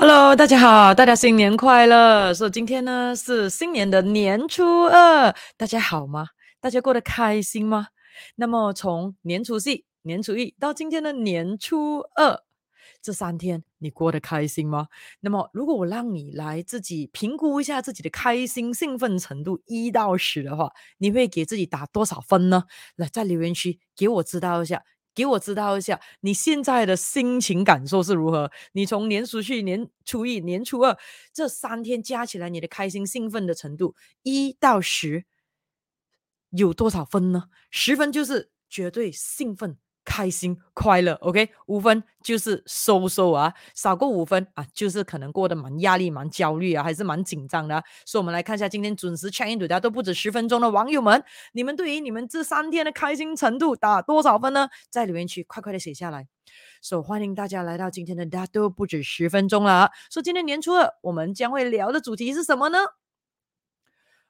Hello，大家好，大家新年快乐！所以今天呢是新年的年初二，大家好吗？大家过得开心吗？那么从年初四、年初一到今天的年初二，这三天你过得开心吗？那么如果我让你来自己评估一下自己的开心兴奋程度一到十的话，你会给自己打多少分呢？来，在留言区给我知道一下。给我知道一下你现在的心情感受是如何？你从年初去、年初一、年初二这三天加起来，你的开心兴奋的程度一到十有多少分呢？十分就是绝对兴奋。开心快乐，OK，五分就是收收啊，少过五分啊，就是可能过得蛮压力、蛮焦虑啊，还是蛮紧张的。所以，我们来看一下今天准时 check in 大家都不止十分钟的网友们，你们对于你们这三天的开心程度打多少分呢？在留言区快快的写下来。所以，欢迎大家来到今天的大家都不止十分钟了。说今天年初二，我们将会聊的主题是什么呢？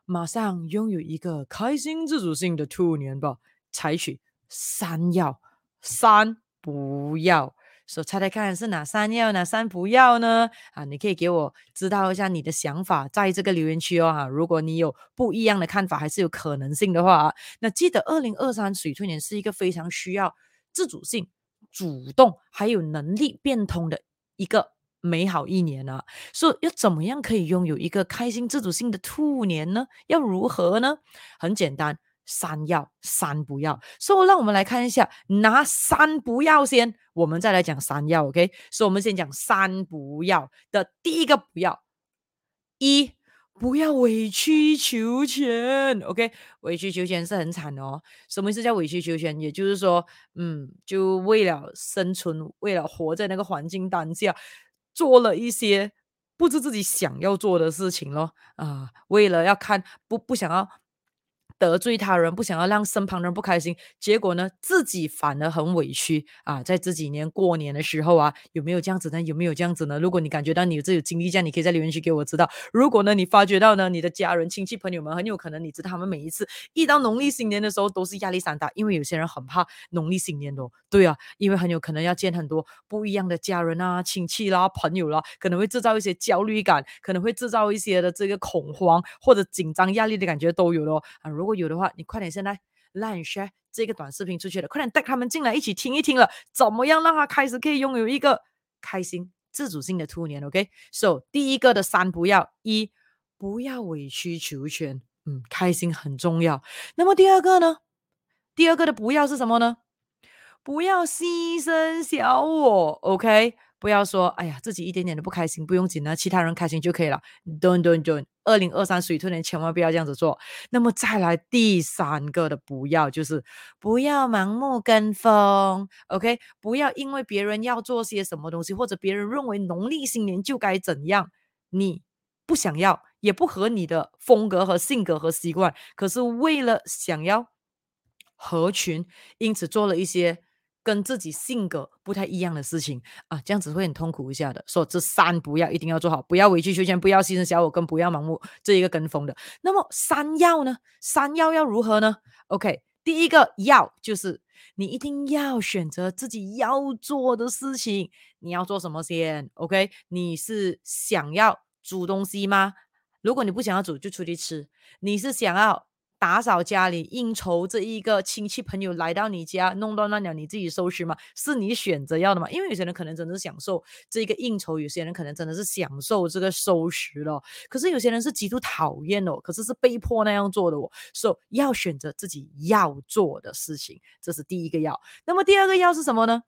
马上拥有一个开心自主性的兔年吧，采取三要。三不要，所猜猜看是哪三要，哪三不要呢？啊，你可以给我知道一下你的想法，在这个留言区哦哈。如果你有不一样的看法，还是有可能性的话啊，那记得二零二三水兔年是一个非常需要自主性、主动还有能力变通的一个美好一年啊。所以要怎么样可以拥有一个开心自主性的兔年呢？要如何呢？很简单。三要三不要，所以让我们来看一下哪三不要先，我们再来讲三要，OK？所以我们先讲三不要的第一个不要，一不要委曲求全，OK？委曲求全是很惨哦。什么意思叫委曲求全？也就是说，嗯，就为了生存，为了活在那个环境当下，做了一些不是自己想要做的事情咯。啊，为了要看不不想要。得罪他人，不想要让身旁人不开心，结果呢，自己反而很委屈啊！在这几年过年的时候啊，有没有这样子呢？有没有这样子呢？如果你感觉到你有这种经历，这样你可以在留言区给我知道。如果呢，你发觉到呢，你的家人、亲戚、朋友们很有可能，你知道他们每一次一到农历新年的时候都是压力山大，因为有些人很怕农历新年的，对啊，因为很有可能要见很多不一样的家人啊、亲戚啦、朋友啦，可能会制造一些焦虑感，可能会制造一些的这个恐慌或者紧张、压力的感觉都有咯啊！如果有的话，你快点现在 Line share 这个短视频出去了，快点带他们进来一起听一听了，怎么样让他开始可以拥有一个开心自主性的兔年？OK，So 第一个的三不要，一不要委曲求全，嗯，开心很重要。那么第二个呢？第二个的不要是什么呢？不要牺牲小我，OK。不要说，哎呀，自己一点点都不开心，不用紧啊，其他人开心就可以了。Don't don't don't，二零二三水兔年千万不要这样子做。那么再来第三个的不要，就是不要盲目跟风，OK？不要因为别人要做些什么东西，或者别人认为农历新年就该怎样，你不想要，也不合你的风格和性格和习惯，可是为了想要合群，因此做了一些。跟自己性格不太一样的事情啊，这样子会很痛苦一下的。说这三不要一定要做好，不要委曲求全，不要牺牲小我，跟不要盲目这一个跟风的。那么三要呢？三要要如何呢？OK，第一个要就是你一定要选择自己要做的事情。你要做什么先？OK，你是想要煮东西吗？如果你不想要煮，就出去吃。你是想要？打扫家里，应酬这一个亲戚朋友来到你家，弄乱乱了，你自己收拾吗？是你选择要的吗？因为有些人可能真的是享受这个应酬，有些人可能真的是享受这个收拾了。可是有些人是极度讨厌哦，可是是被迫那样做的哦。所以要选择自己要做的事情，这是第一个要。那么第二个要是什么呢？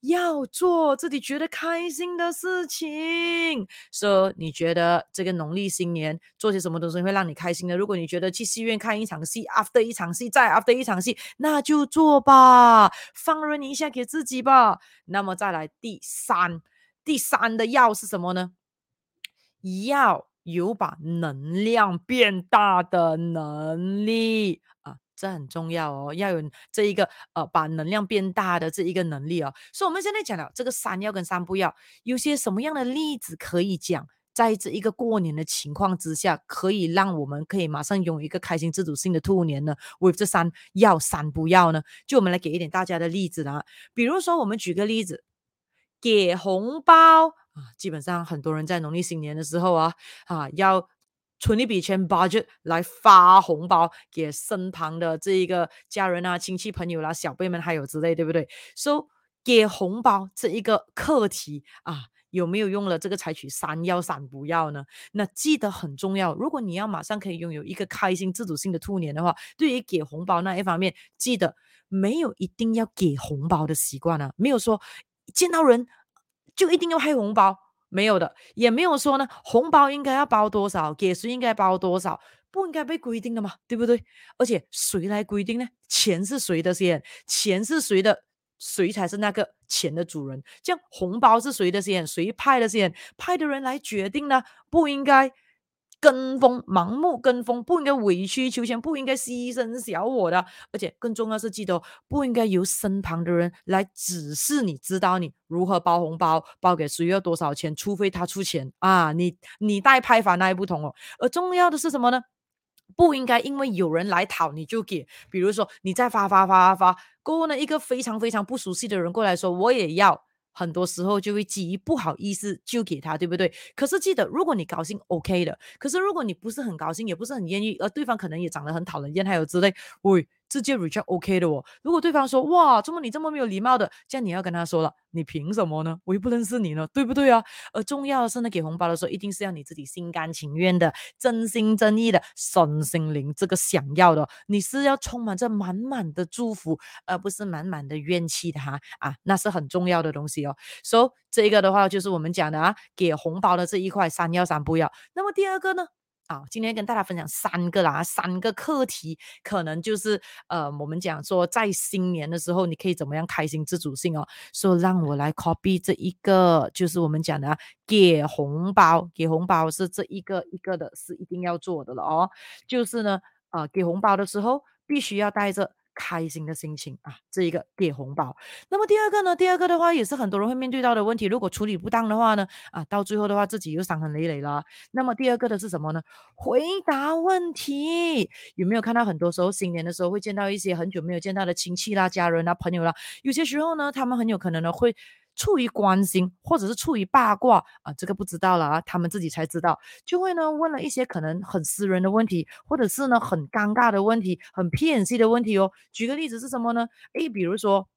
要做自己觉得开心的事情，说、so, 你觉得这个农历新年做些什么东西会让你开心的？如果你觉得去戏院看一场戏，after 一场戏，再 after 一场戏，那就做吧，放任一下给自己吧。那么再来第三，第三的要是什么呢？要有把能量变大的能力啊。这很重要哦，要有这一个呃，把能量变大的这一个能力哦。所以我们现在讲了这个三要跟三不要，有些什么样的例子可以讲，在这一个过年的情况之下，可以让我们可以马上拥有一个开心自主性的兔年呢？with 这三要三不要呢？就我们来给一点大家的例子啦。比如说，我们举个例子，给红包啊，基本上很多人在农历新年的时候啊，啊要存一笔钱 budget 来发红包给身旁的这一个家人啊、亲戚朋友啦、小辈们还有之类，对不对？？So 给红包这一个课题啊，有没有用了这个采取三要三不要呢？那记得很重要。如果你要马上可以拥有一个开心自主性的兔年的话，对于给红包那一方面，记得没有一定要给红包的习惯啊，没有说见到人。就一定要开红包？没有的，也没有说呢，红包应该要包多少，给谁应该包多少，不应该被规定的嘛，对不对？而且谁来规定呢？钱是谁的先？钱是谁的？谁才是那个钱的主人？这样红包是谁的先？谁派的先？派的人来决定呢？不应该。跟风，盲目跟风，不应该委曲求全，不应该牺牲小我的，而且更重要是记得，不应该由身旁的人来指示你，指导你如何包红包，包给谁要多少钱，除非他出钱啊，你你带派法那也不同哦。而重要的是什么呢？不应该因为有人来讨你就给，比如说你再发发发发发，过后呢，一个非常非常不熟悉的人过来说我也要。很多时候就会基于不好意思就给他，对不对？可是记得，如果你高兴，OK 的。可是如果你不是很高兴，也不是很愿意，而对方可能也长得很讨人厌，还有之类，喂。直接 reject OK 的哦。如果对方说哇，怎么你这么没有礼貌的，这样你要跟他说了，你凭什么呢？我又不认识你呢，对不对啊？而重要的是呢，给红包的时候一定是要你自己心甘情愿的、真心真意的、身心灵这个想要的，你是要充满着满满的祝福，而不是满满的怨气的哈啊，那是很重要的东西哦。所以这个的话就是我们讲的啊，给红包的这一块三要三不要。那么第二个呢？啊，今天跟大家分享三个啦，三个课题，可能就是呃，我们讲说在新年的时候，你可以怎么样开心自主性哦。说让我来 copy 这一个，就是我们讲的给红包，给红包是这一个一个的，是一定要做的了哦。就是呢，呃，给红包的时候必须要带着。开心的心情啊，这一个给红包。那么第二个呢？第二个的话也是很多人会面对到的问题。如果处理不当的话呢，啊，到最后的话自己又伤痕累累了。那么第二个的是什么呢？回答问题。有没有看到很多时候新年的时候会见到一些很久没有见到的亲戚啦、家人啦、朋友啦？有些时候呢，他们很有可能呢会。出于关心，或者是出于八卦啊，这个不知道了啊，他们自己才知道，就会呢问了一些可能很私人的问题，或者是呢很尴尬的问题，很偏激的问题哦。举个例子是什么呢？诶，比如说，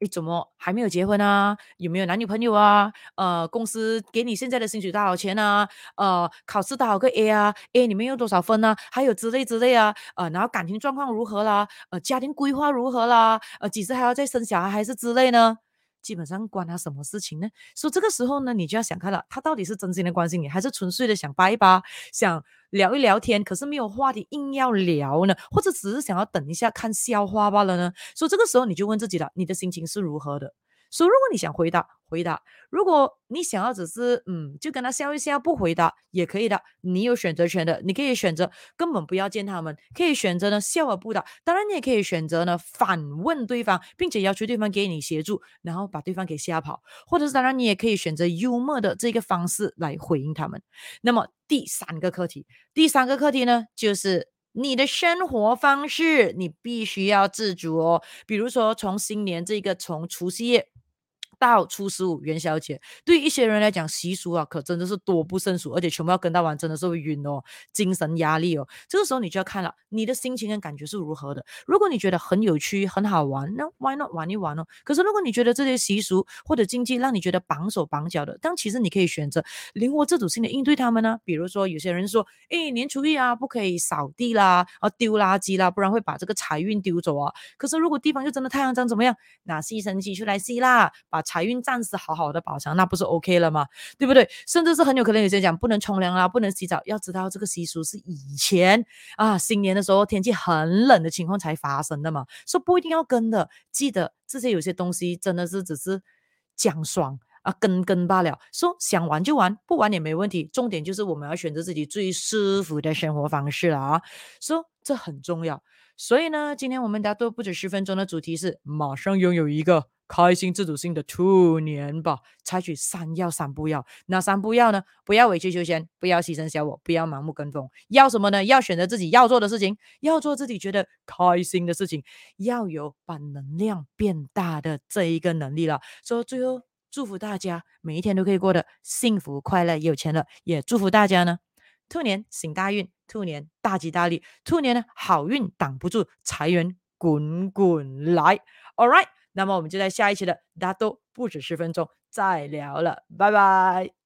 诶，怎么还没有结婚啊？有没有男女朋友啊？呃，公司给你现在的薪水多少钱啊？呃，考试多少个 A 啊？A 你们有多少分啊？还有之类之类啊？呃，然后感情状况如何啦？呃，家庭规划如何啦？呃，几时还要再生小孩还是之类呢？基本上关他什么事情呢？所以这个时候呢，你就要想看了，他到底是真心的关心你，还是纯粹的想掰一掰，想聊一聊天，可是没有话题硬要聊呢？或者只是想要等一下看笑话罢了呢？所以这个时候你就问自己了，你的心情是如何的？所以如果你想回答，回答；如果你想要只是嗯，就跟他笑一笑，不回答也可以的。你有选择权的，你可以选择根本不要见他们，可以选择呢笑而不答。当然，你也可以选择呢反问对方，并且要求对方给你协助，然后把对方给吓跑。或者是当然，你也可以选择幽默的这个方式来回应他们。那么第三个课题，第三个课题呢，就是你的生活方式，你必须要自主哦。比如说，从新年这个从除夕夜。到初十五元宵节，对一些人来讲，习俗啊，可真的是多不胜数，而且全部要跟到完，真的是会晕哦，精神压力哦。这个时候你就要看了，你的心情跟感觉是如何的。如果你觉得很有趣、很好玩，那 why not 玩一玩哦？可是如果你觉得这些习俗或者经济让你觉得绑手绑脚的，但其实你可以选择灵活自主性的应对他们呢。比如说，有些人说，诶，年初一啊，不可以扫地啦，啊，丢垃圾啦，不然会把这个财运丢走啊。可是如果地方又真的太阳脏，怎么样？拿吸尘器出来吸啦，把。财运暂时好好的保障，那不是 OK 了吗？对不对？甚至是很有可能有些人讲不能冲凉啦，不能洗澡。要知道这个习俗是以前啊，新年的时候天气很冷的情况才发生的嘛，说不一定要跟的。记得这些有些东西真的是只是讲爽啊，跟跟罢了。说想玩就玩，不玩也没问题。重点就是我们要选择自己最舒服的生活方式了啊，说这很重要。所以呢，今天我们大多不止十分钟的主题是马上拥有一个。开心自主性的兔年吧采取三要三不要。哪三不要呢不要委曲求全不要牺牲小我不要盲目跟风。要什么呢？要选择自己要做的事情要做自己觉得开心的事情要有把能量变大的这一个能力了。所以最后祝福大家每一天都可以过得幸福快乐有钱了也祝福大家呢兔年行大运兔年大吉大利兔年呢好运挡不住财源滚滚来。All right 那么我们就在下一期的大家都不止十分钟再聊了拜拜。